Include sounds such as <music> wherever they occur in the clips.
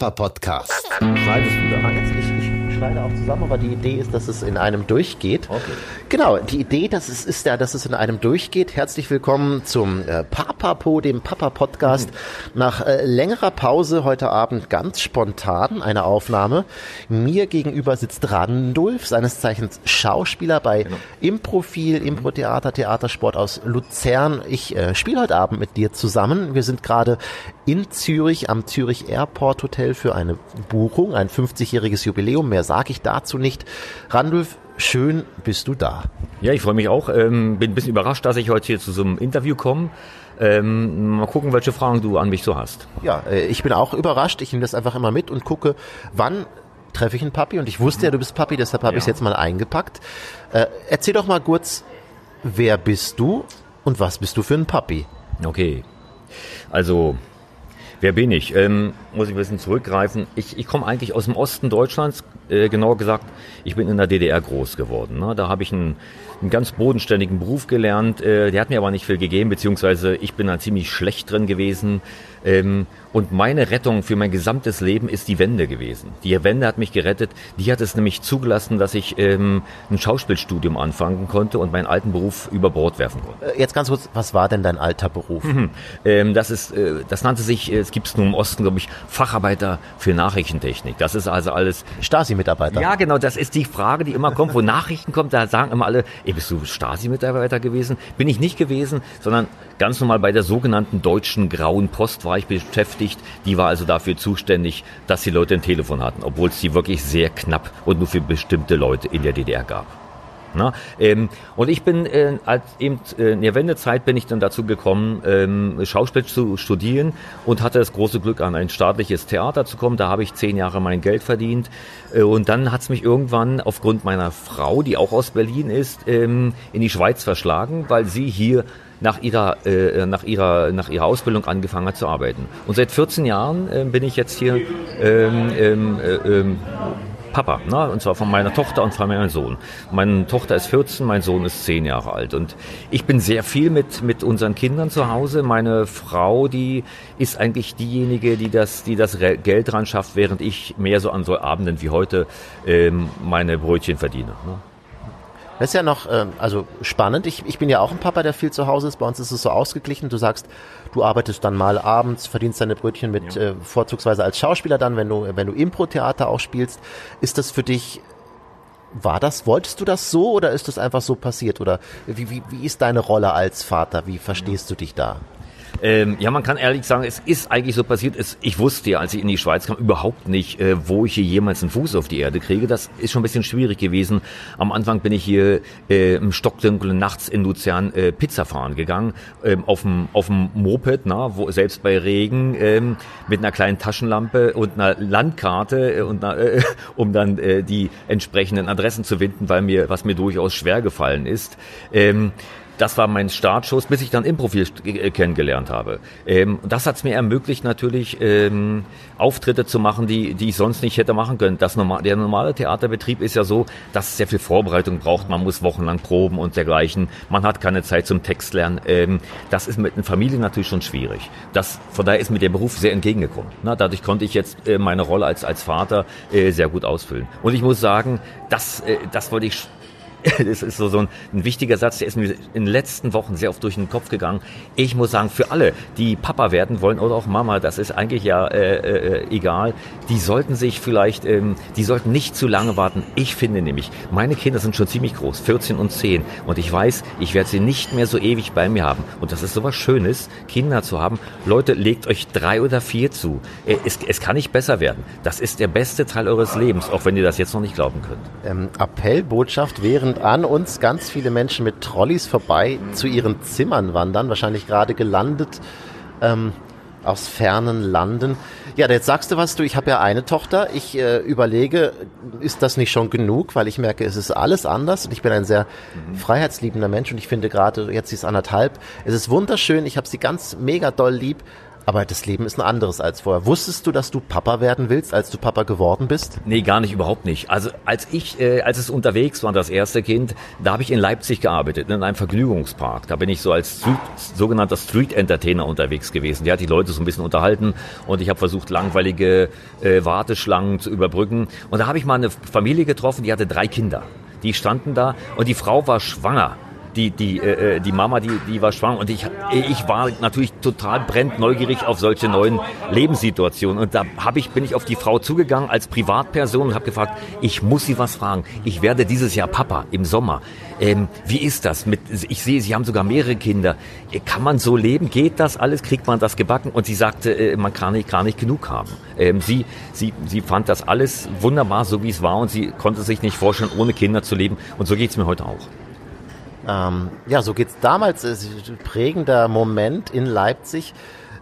Papa Podcast. Schneidest du da? Jetzt, ich, ich schneide auch zusammen, aber die Idee ist, dass es in einem durchgeht. Okay. Genau, die Idee, dass es ist ja, dass es in einem durchgeht. Herzlich willkommen zum äh, Papapo, dem Papa Podcast. Nach äh, längerer Pause heute Abend ganz spontan eine Aufnahme. Mir gegenüber sitzt Randulf, seines Zeichens Schauspieler bei Improfil, Impro-Theater, Theatersport aus Luzern. Ich äh, spiele heute Abend mit dir zusammen. Wir sind gerade in Zürich am Zürich Airport Hotel für eine Buchung, ein 50-jähriges Jubiläum. Mehr sage ich dazu nicht. Randulf, schön bist du da. Ja, ich freue mich auch. Ähm, bin ein bisschen überrascht, dass ich heute hier zu so einem Interview komme. Ähm, mal gucken, welche Fragen du an mich so hast. Ja, äh, ich bin auch überrascht. Ich nehme das einfach immer mit und gucke, wann treffe ich einen Papi. Und ich wusste ja, du bist Papi, deshalb habe ich es Ja. jetzt mal eingepackt. Äh, erzähl doch mal kurz, wer bist du und was bist du für ein Papi? Okay. Also, wer bin ich? Ähm, muss ich ein bisschen zurückgreifen. Ich, ich komme eigentlich aus dem Osten Deutschlands. Äh, genauer gesagt, ich bin in der DDR groß geworden. Ne? Da habe ich einen, einen ganz bodenständigen Beruf gelernt. Äh, der hat mir aber nicht viel gegeben, beziehungsweise ich bin da ziemlich schlecht drin gewesen. Ähm, und meine Rettung für mein gesamtes Leben ist die Wende gewesen. Die Wende hat mich gerettet. Die hat es nämlich zugelassen, dass ich ähm, ein Schauspielstudium anfangen konnte und meinen alten Beruf über Bord werfen konnte. Äh, jetzt ganz kurz, was war denn dein alter Beruf? Ähm, das ist, äh, das nannte sich, äh, es gibt es nur im Osten, glaube ich, Facharbeiter für Nachrichtentechnik. Das ist also alles. Stasi-Mitarbeiter. Ja, genau, das ist die Frage, die immer kommt, wo Nachrichten kommt. Da sagen immer alle, ey, bist du Stasi-Mitarbeiter gewesen? Bin ich nicht gewesen, sondern ganz normal bei der sogenannten deutschen Grauen Post war ich beschäftigt. Die war also dafür zuständig, dass die Leute ein Telefon hatten, obwohl es die wirklich sehr knapp und nur für bestimmte Leute in der DDR gab. Na, ähm, und ich bin äh, als eben äh, in der Wendezeit bin ich dann dazu gekommen, ähm, Schauspiel zu studieren und hatte das große Glück, an ein staatliches Theater zu kommen. Da habe ich zehn Jahre mein Geld verdient. Äh, und dann hat es mich irgendwann aufgrund meiner Frau, die auch aus Berlin ist, ähm, in die Schweiz verschlagen, weil sie hier nach ihrer, äh, nach ihrer, nach ihrer Ausbildung angefangen hat zu arbeiten. Und seit 14 Jahren äh, bin ich jetzt hier ähm, ähm, äh, ähm, Papa, ne? und zwar von meiner Tochter und von meinem Sohn. Meine Tochter ist 14, mein Sohn ist 10 Jahre alt. Und ich bin sehr viel mit, mit unseren Kindern zu Hause. Meine Frau, die ist eigentlich diejenige, die das, die das Geld dran schafft, während ich mehr so an so Abenden wie heute ähm, meine Brötchen verdiene. Ne? Das ist ja noch ähm, also spannend. Ich, ich bin ja auch ein Papa, der viel zu Hause ist. Bei uns ist es so ausgeglichen. Du sagst, du arbeitest dann mal abends, verdienst deine Brötchen mit äh, vorzugsweise als Schauspieler dann, wenn du wenn du Impro-Theater auch spielst. Ist das für dich war das, wolltest du das so oder ist das einfach so passiert? Oder wie, wie, wie ist deine Rolle als Vater? Wie verstehst du dich da? Ähm, ja, man kann ehrlich sagen, es ist eigentlich so passiert. Es, ich wusste ja, als ich in die Schweiz kam, überhaupt nicht, äh, wo ich hier jemals einen Fuß auf die Erde kriege. Das ist schon ein bisschen schwierig gewesen. Am Anfang bin ich hier äh, im Stockdunkel nachts in Luzern äh, Pizza fahren gegangen, ähm, auf dem auf dem Moped, na, wo selbst bei Regen ähm, mit einer kleinen Taschenlampe und einer Landkarte äh, und einer, äh, um dann äh, die entsprechenden Adressen zu finden, weil mir was mir durchaus schwer gefallen ist. Ähm, das war mein Startschuss, bis ich dann Improfil äh, kennengelernt habe. Ähm, das hat es mir ermöglicht, natürlich ähm, Auftritte zu machen, die, die ich sonst nicht hätte machen können. Das normal, der normale Theaterbetrieb ist ja so, dass es sehr viel Vorbereitung braucht. Man muss wochenlang proben und dergleichen. Man hat keine Zeit zum Textlernen. Ähm, das ist mit einer Familie natürlich schon schwierig. Das, von daher ist mir der Beruf sehr entgegengekommen. Na, dadurch konnte ich jetzt äh, meine Rolle als, als Vater äh, sehr gut ausfüllen. Und ich muss sagen, das, äh, das wollte ich <laughs> das ist so, so ein, ein wichtiger Satz, der ist mir in den letzten Wochen sehr oft durch den Kopf gegangen. Ich muss sagen, für alle, die Papa werden wollen oder auch Mama, das ist eigentlich ja äh, äh, egal, die sollten sich vielleicht, ähm, die sollten nicht zu lange warten. Ich finde nämlich, meine Kinder sind schon ziemlich groß, 14 und 10 und ich weiß, ich werde sie nicht mehr so ewig bei mir haben. Und das ist sowas Schönes, Kinder zu haben. Leute, legt euch drei oder vier zu. Äh, Es, es kann nicht besser werden. Das ist der beste Teil eures Lebens, auch wenn ihr das jetzt noch nicht glauben könnt. Ähm, Appellbotschaft, während an uns ganz viele Menschen mit Trolleys vorbei zu ihren Zimmern wandern, wahrscheinlich gerade gelandet ähm, aus fernen Landen. Ja, jetzt sagst du was, du, ich habe ja eine Tochter. Ich äh, überlege, ist das nicht schon genug, weil ich merke, es ist alles anders und ich bin ein sehr freiheitsliebender Mensch und ich finde gerade, jetzt sie ist anderthalb, es ist wunderschön, ich habe sie ganz mega doll lieb, Aber das Leben ist ein anderes als vorher. Wusstest du, dass du Papa werden willst, als du Papa geworden bist? Nee, gar nicht, überhaupt nicht. Also als ich, äh, als es unterwegs war, das erste Kind, da habe ich in Leipzig gearbeitet, in einem Vergnügungspark. Da bin ich so als Street, sogenannter Street Entertainer unterwegs gewesen. Der hat die Leute so ein bisschen unterhalten und ich habe versucht, langweilige äh, Warteschlangen zu überbrücken. Und da habe ich mal eine Familie getroffen, die hatte drei Kinder. Die standen da und die Frau war schwanger die, die, äh, äh, die Mama, die, die war schwanger und ich, ich war natürlich total brennend neugierig auf solche neuen Lebenssituationen und da hab ich, bin ich auf die Frau zugegangen als Privatperson und habe gefragt, ich muss sie was fragen. Ich werde dieses Jahr Papa im Sommer. Ähm, wie ist das? Mit, ich sehe, Sie haben sogar mehrere Kinder. Kann man so leben? Geht das alles? Kriegt man das gebacken? Und sie sagte, äh, man kann nicht, gar nicht genug haben. Ähm, sie, sie, sie fand das alles wunderbar, so wie es war und sie konnte sich nicht vorstellen, ohne Kinder zu leben. Und so geht es mir heute auch. Ähm, ja, so geht's damals. Ein prägender Moment in Leipzig.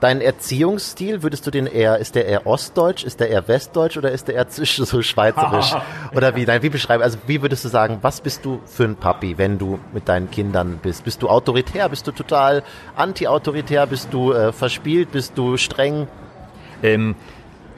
Dein Erziehungsstil, würdest du den eher, ist der eher ostdeutsch, ist der eher westdeutsch oder ist der eher zwischen so schweizerisch? <laughs> oder wie? Nein, wie beschreiben? Also wie würdest du sagen, was bist du für ein Papi, wenn du mit deinen Kindern bist? Bist du autoritär? Bist du total anti-autoritär? Bist du äh, verspielt? Bist du streng? Ähm,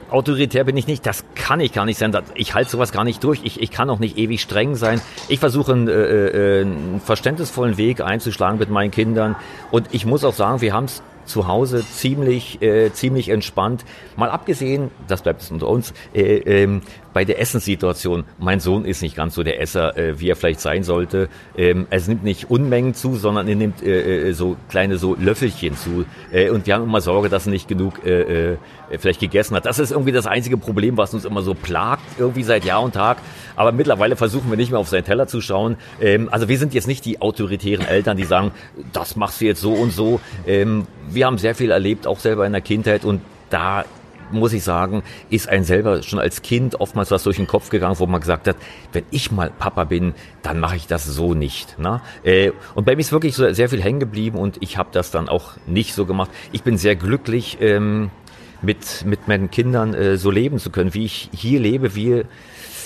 autoritär bin ich nicht, das kann ich gar nicht sein. Ich halte sowas gar nicht durch. Ich, ich kann auch nicht ewig streng sein. Ich versuche einen, äh, äh, einen verständnisvollen Weg einzuschlagen mit meinen Kindern. Und ich muss auch sagen, wir haben es zu Hause ziemlich, äh, ziemlich entspannt. Mal abgesehen, das bleibt es unter uns, äh, ähm, bei der Essenssituation. Mein Sohn ist nicht ganz so der Esser, äh, wie er vielleicht sein sollte. Ähm, es nimmt nicht Unmengen zu, sondern er nimmt äh, äh, so kleine so Löffelchen zu. Äh, und wir haben immer Sorge, dass er nicht genug äh, äh, vielleicht gegessen hat. Das ist irgendwie das einzige Problem, was uns immer so plagt, irgendwie seit Jahr und Tag. Aber mittlerweile versuchen wir nicht mehr auf seinen Teller zu schauen. Ähm, also wir sind jetzt nicht die autoritären Eltern, die sagen, das machst du jetzt so und so. Ähm, wir haben sehr viel erlebt, auch selber in der Kindheit und da muss ich sagen, ist ein selber schon als Kind oftmals was durch den Kopf gegangen, wo man gesagt hat, wenn ich mal Papa bin, dann mache ich das so nicht. Ne? Äh, und bei mir ist wirklich so sehr viel hängen geblieben und ich habe das dann auch nicht so gemacht. Ich bin sehr glücklich, ähm, mit, mit meinen Kindern äh, so leben zu können, wie ich hier lebe, wie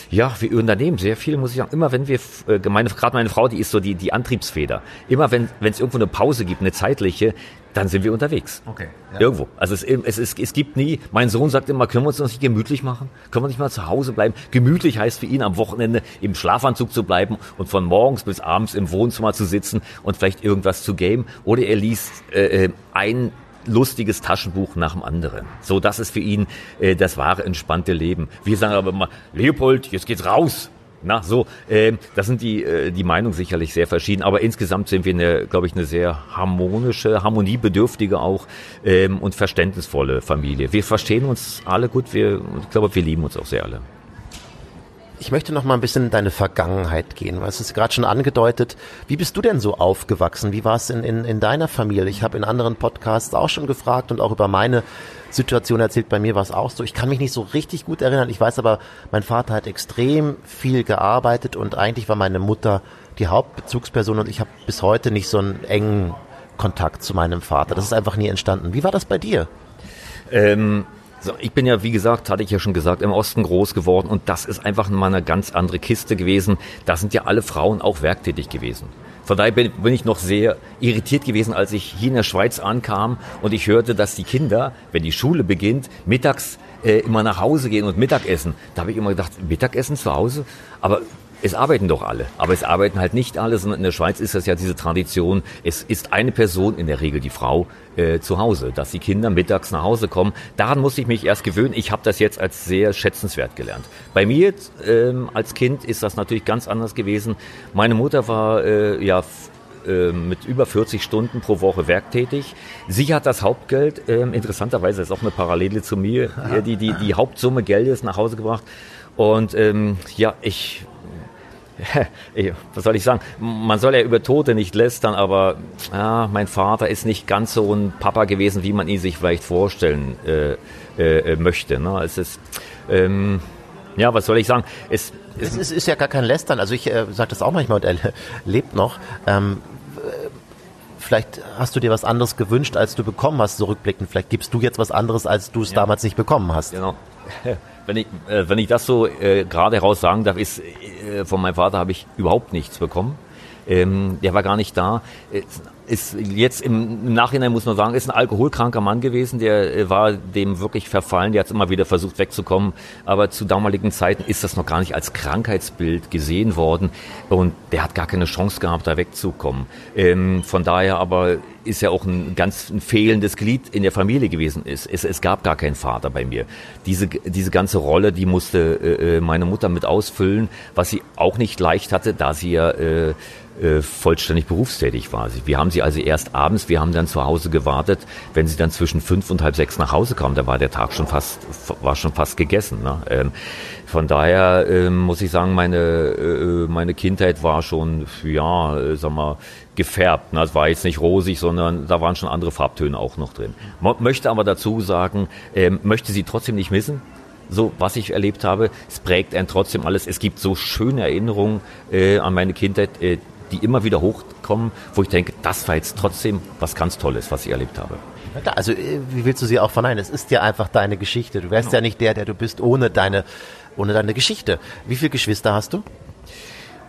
ja, wir unternehmen sehr viel, muss ich sagen. Immer wenn wir, äh, meine, gerade meine Frau, die ist so die, die Antriebsfeder. Immer wenn wenn es irgendwo eine Pause gibt, eine zeitliche, dann sind wir unterwegs. Okay. Ja. Irgendwo. Also es, es, es, es gibt nie, mein Sohn sagt immer, können wir uns nicht gemütlich machen? Können wir nicht mal zu Hause bleiben? Gemütlich heißt für ihn am Wochenende im Schlafanzug zu bleiben und von morgens bis abends im Wohnzimmer zu sitzen und vielleicht irgendwas zu game. Oder er liest äh, äh ein lustiges Taschenbuch nach dem anderen. So, das ist für ihn äh, das wahre entspannte Leben. Wir sagen aber immer, Leopold, jetzt geht's raus. Na, so, äh, das sind die, äh, die Meinungen sicherlich sehr verschieden, aber insgesamt sind wir eine, glaube ich, eine sehr harmonische, harmoniebedürftige auch ähm, und verständnisvolle Familie. Wir verstehen uns alle gut, wir, ich glaube, wir lieben uns auch sehr alle. Ich möchte noch mal ein bisschen in deine Vergangenheit gehen, es ist gerade schon angedeutet. Wie bist du denn so aufgewachsen? Wie war es in, in, in deiner Familie? Ich habe in anderen Podcasts auch schon gefragt und auch über meine Situation erzählt. Bei mir war es auch so. Ich kann mich nicht so richtig gut erinnern. Ich weiß aber, mein Vater hat extrem viel gearbeitet und eigentlich war meine Mutter die Hauptbezugsperson und ich habe bis heute nicht so einen engen Kontakt zu meinem Vater. Das ist einfach nie entstanden. Wie war das bei dir? Ähm so, ich bin ja, wie gesagt, hatte ich ja schon gesagt, im Osten groß geworden und das ist einfach mal eine ganz andere Kiste gewesen. Da sind ja alle Frauen auch werktätig gewesen. Von daher bin, bin, ich noch sehr irritiert gewesen, als ich hier in der Schweiz ankam und ich hörte, dass die Kinder, wenn die Schule beginnt, mittags äh, immer nach Hause gehen und Mittagessen. Da habe ich immer gedacht, Mittagessen zu Hause? Aber es arbeiten doch alle, aber es arbeiten halt nicht alle, sondern in der Schweiz ist das ja diese Tradition, es ist eine Person, in der Regel die Frau, äh, zu Hause, dass die Kinder mittags nach Hause kommen. Daran musste ich mich erst gewöhnen. Ich habe das jetzt als sehr schätzenswert gelernt. Bei mir ähm, als Kind ist das natürlich ganz anders gewesen. Meine Mutter war äh, ja äh, mit über 40 Stunden pro Woche werktätig. Sie hat das Hauptgeld, ähm, interessanterweise ist auch eine Parallele zu mir, <laughs> die, die, die Hauptsumme Geldes nach Hause gebracht. Und ähm, ja, ich <laughs> was soll ich sagen? Man soll ja über Tote nicht lästern, aber ja, mein Vater ist nicht ganz so ein Papa gewesen, wie man ihn sich vielleicht vorstellen äh, äh, möchte. Ne? Es ist, ähm, ja, was soll ich sagen? Es, es, es ist, ist, ja gar kein Lästern. Also ich äh, sage das auch manchmal und er <laughs> lebt noch. Ähm, vielleicht hast du dir was anderes gewünscht, als du bekommen hast, zurückblickend. Vielleicht gibst du jetzt was anderes, als du es ja. damals nicht bekommen hast. Genau. <laughs> Wenn ich, äh, wenn ich das so äh, gerade heraus sagen darf, ist, äh, von meinem Vater habe ich überhaupt nichts bekommen. Ähm, der war gar nicht da. Äh, ist jetzt im Nachhinein muss man sagen, ist ein alkoholkranker Mann gewesen, der äh, war dem wirklich verfallen, der hat immer wieder versucht wegzukommen, aber zu damaligen Zeiten ist das noch gar nicht als Krankheitsbild gesehen worden und der hat gar keine Chance gehabt, da wegzukommen. Ähm, von daher aber ist ja auch ein ganz ein fehlendes Glied in der Familie gewesen ist. Es, es gab gar keinen Vater bei mir. Diese, diese ganze Rolle, die musste äh, äh meine Mutter mit ausfüllen, was sie auch nicht leicht hatte, da sie ja äh, äh, vollständig berufstätig war. Wir haben sie also erst abends, wir haben dann zu Hause gewartet, wenn sie dann zwischen fünf und halb sechs nach Hause kam, da war der Tag schon fast, war schon fast gegessen. Ne? Ähm, von daher ähm, muss ich sagen, meine, äh, meine Kindheit war schon, ja, äh, sag mal, gefärbt. Ne? Es war jetzt nicht rosig, sondern da waren schon andere Farbtöne auch noch drin. Man möchte aber dazu sagen, ähm, möchte sie trotzdem nicht missen so was ich erlebt habe, es prägt einen trotzdem alles. Es gibt so schöne Erinnerungen äh, an meine Kindheit, äh, die immer wieder hochkommen, wo ich denke, das war jetzt trotzdem was ganz Tolles, was ich erlebt habe. Also äh, wie willst du sie auch verneinen? Es ist ja einfach deine Geschichte. Du wärst genau. ja nicht der, der du bist, ohne deine, ohne deine Geschichte. Wie viele Geschwister hast du?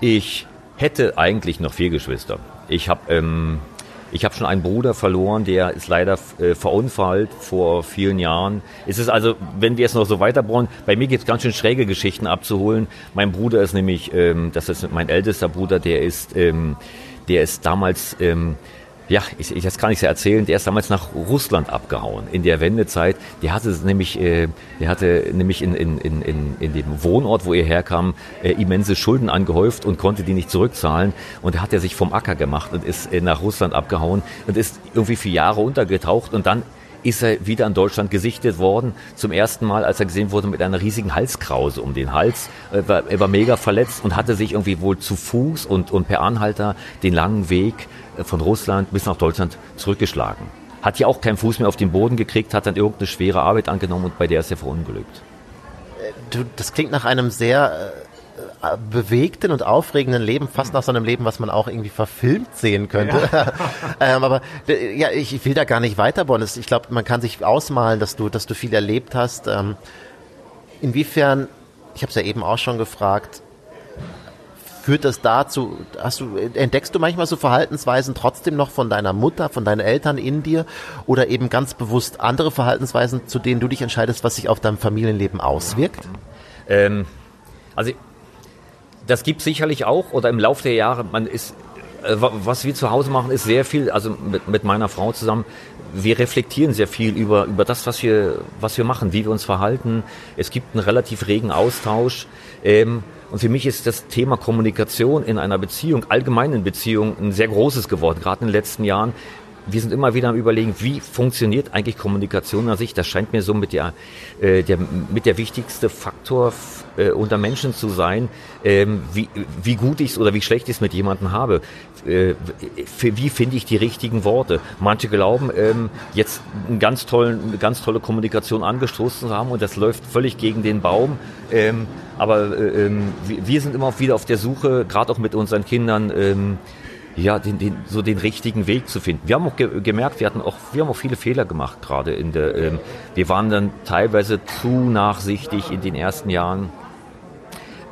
Ich hätte eigentlich noch vier Geschwister. Ich habe ähm, ich habe schon einen Bruder verloren, der ist leider äh, verunfallt vor vielen Jahren. Es ist also, wenn wir jetzt noch so weiterbauen, bei mir gibt es ganz schön schräge Geschichten abzuholen. Mein Bruder ist nämlich, ähm, das ist mein ältester Bruder, der ist, ähm, der ist damals ähm, ja, ich, ich das kann ich ja erzählen, der ist damals nach Russland abgehauen in der Wendezeit. Der hatte nämlich, äh, der hatte nämlich in, in, in, in, in dem Wohnort, wo er herkam, äh, immense Schulden angehäuft und konnte die nicht zurückzahlen. Und da hat er sich vom Acker gemacht und ist äh, nach Russland abgehauen und ist irgendwie vier Jahre untergetaucht und dann ist er wieder in Deutschland gesichtet worden. Zum ersten Mal, als er gesehen wurde mit einer riesigen Halskrause um den Hals. Er war, er war mega verletzt und hatte sich irgendwie wohl zu Fuß und, und per Anhalter den langen Weg von Russland bis nach Deutschland zurückgeschlagen. Hat hier auch keinen Fuß mehr auf den Boden gekriegt, hat dann irgendeine schwere Arbeit angenommen und bei der ist er verunglückt. Du, das klingt nach einem sehr äh, bewegten und aufregenden Leben, fast nach so einem Leben, was man auch irgendwie verfilmt sehen könnte. Ja. <laughs> ähm, aber ja, ich, ich, will da gar nicht weiterbauen. Ich glaube, man kann sich ausmalen, dass du, dass du viel erlebt hast. Ähm, inwiefern, ich habe es ja eben auch schon gefragt, führt das dazu, hast du, entdeckst du manchmal so Verhaltensweisen trotzdem noch von deiner Mutter, von deinen Eltern in dir oder eben ganz bewusst andere Verhaltensweisen, zu denen du dich entscheidest, was sich auf deinem Familienleben auswirkt? Ähm, also das gibt sicherlich auch oder im Laufe der Jahre, man ist äh, was wir zu Hause machen, ist sehr viel, also mit, mit meiner Frau zusammen, wir reflektieren sehr viel über, über das, was wir, was wir machen, wie wir uns verhalten. Es gibt einen relativ regen Austausch. Ähm, und für mich ist das Thema Kommunikation in einer Beziehung, allgemeinen Beziehung, ein sehr großes geworden, gerade in den letzten Jahren. Wir sind immer wieder am überlegen, wie funktioniert eigentlich Kommunikation an sich. Das scheint mir so mit der, äh, der, mit der wichtigste Faktor äh, unter Menschen zu sein, ähm, wie, wie gut ich es oder wie schlecht ich es mit jemandem habe. Äh, für wie finde ich die richtigen Worte? Manche glauben, ähm, jetzt einen ganz tollen, eine ganz tolle Kommunikation angestoßen zu haben und das läuft völlig gegen den Baum. Ähm, aber äh, ähm, wir sind immer wieder auf der Suche, gerade auch mit unseren Kindern, ähm, ja, den, den, so den richtigen Weg zu finden. Wir haben auch ge gemerkt, wir hatten auch, wir haben auch viele Fehler gemacht gerade in der, ähm, wir waren dann teilweise zu nachsichtig in den ersten Jahren,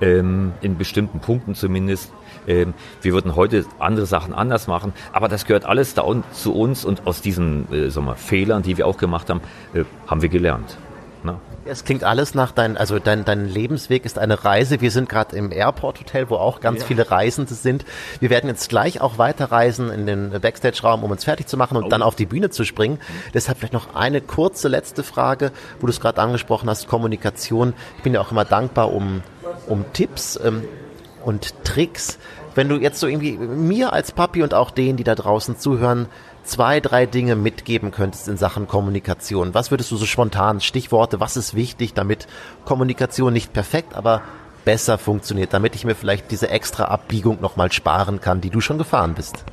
ähm, in bestimmten Punkten zumindest. Ähm, wir würden heute andere Sachen anders machen, aber das gehört alles da zu uns und aus diesen äh, sagen wir, Fehlern, die wir auch gemacht haben, äh, haben wir gelernt. Ne? Es klingt alles nach dein, also dein, dein Lebensweg ist eine Reise. Wir sind gerade im Airport Hotel, wo auch ganz ja. viele Reisende sind. Wir werden jetzt gleich auch weiterreisen in den Backstage-Raum, um uns fertig zu machen und oh. dann auf die Bühne zu springen. Mhm. Deshalb vielleicht noch eine kurze letzte Frage, wo du es gerade angesprochen hast, Kommunikation. Ich bin ja auch immer dankbar um, um Tipps ähm, und Tricks. Wenn du jetzt so irgendwie mir als Papi und auch denen, die da draußen zuhören, zwei, drei Dinge mitgeben könntest in Sachen Kommunikation, was würdest du so spontan, Stichworte, was ist wichtig, damit Kommunikation nicht perfekt, aber besser funktioniert, damit ich mir vielleicht diese extra Abbiegung nochmal sparen kann, die du schon gefahren bist?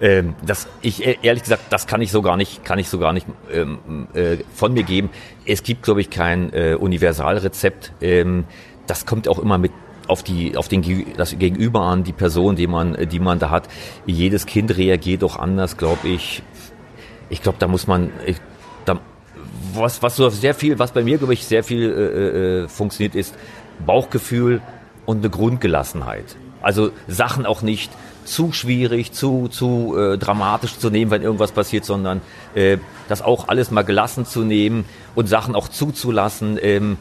Ähm, das, ich e-, ehrlich gesagt, das kann ich so gar nicht, kann ich so gar nicht ähm, äh, von mir geben. Es gibt, glaube ich, kein äh, Universalrezept. Ähm, das kommt auch immer mit auf die auf den das Gegenüber an, die Person, die man die man da hat. Jedes Kind reagiert doch anders, glaube ich. Ich glaube, da muss man ich, da, was was so sehr viel, was bei mir glaube ich sehr viel äh, äh, funktioniert ist Bauchgefühl und eine Grundgelassenheit. Also Sachen auch nicht zu schwierig, zu, zu äh, dramatisch zu nehmen, wenn irgendwas passiert, sondern äh, das auch alles mal gelassen zu nehmen und Sachen auch zuzulassen ähm,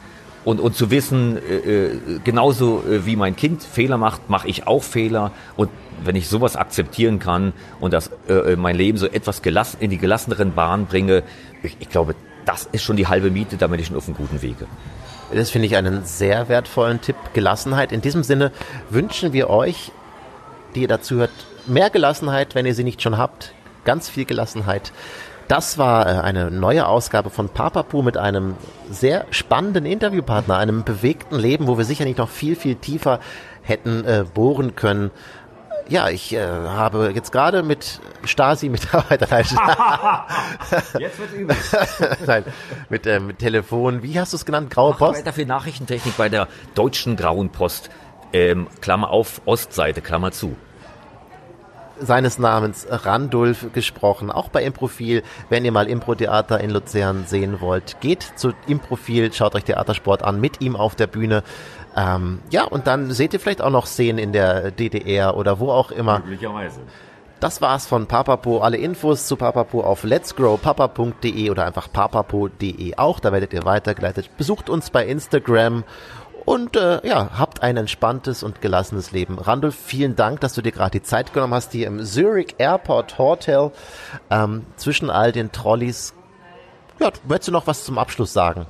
und, und zu wissen, äh, äh genauso äh, wie mein Kind Fehler macht, mache ich auch Fehler und wenn ich sowas akzeptieren kann und das äh, mein Leben so etwas gelassen, in die gelasseneren Bahnen bringe, ich, ich glaube, das ist schon die halbe Miete, damit ich schon auf einem guten Wege. Das finde ich einen sehr wertvollen Tipp, Gelassenheit. In diesem Sinne wünschen wir euch die ihr dazu hört, mehr Gelassenheit, wenn ihr sie nicht schon habt. Ganz viel Gelassenheit. Das war äh, eine neue Ausgabe von Papapu mit einem sehr spannenden Interviewpartner, einem bewegten Leben, wo wir sicher nicht noch viel, viel tiefer hätten äh, bohren können. Ja, ich äh, habe jetzt gerade mit Stasi-Mitarbeitern. <laughs> <laughs> jetzt wird's übel. <laughs> Nein, mit, äh, mit Telefon. Wie hast du es genannt? Graue Post? Weiter für Nachrichtentechnik bei der deutschen Grauen Post. Ähm, Klammer auf, Ostseite, Klammer zu seines Namens Randulf gesprochen, auch bei Improfil. Wenn ihr mal Impro-Theater in Luzern sehen wollt, geht zu Improfil, schaut euch Theatersport an, mit ihm auf der Bühne. Ähm, ja, und dann seht ihr vielleicht auch noch Szenen in der DDR oder wo auch immer. Möglicherweise. Das war's von Papapo. Alle Infos zu Papapo auf letsgrowpapa.de oder einfach papapo.de auch. Da werdet ihr weitergeleitet. Besucht uns bei Instagram und äh, ja, habt ein entspanntes und gelassenes Leben. Randolph, vielen Dank, dass du dir gerade die Zeit genommen hast, hier im Zurich Airport Hotel ähm, zwischen all den Trolleys. Ja, möchtest du noch was zum Abschluss sagen?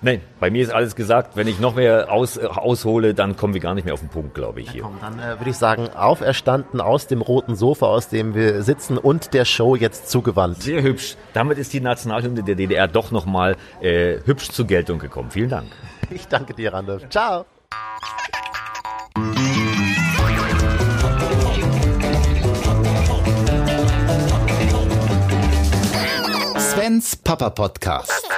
Nein, bei mir ist alles gesagt. Wenn ich noch mehr aus, äh, aushole, dann kommen wir gar nicht mehr auf den Punkt, glaube ich. Hier. Ja, komm, dann äh, würde ich sagen, auferstanden aus dem roten Sofa, aus dem wir sitzen und der Show jetzt zugewandt. Sehr hübsch. Damit ist die Nationalhymne der DDR doch nochmal äh, hübsch zur Geltung gekommen. Vielen Dank. Ich danke dir, Randolph. Ciao. Svens Papa Podcast.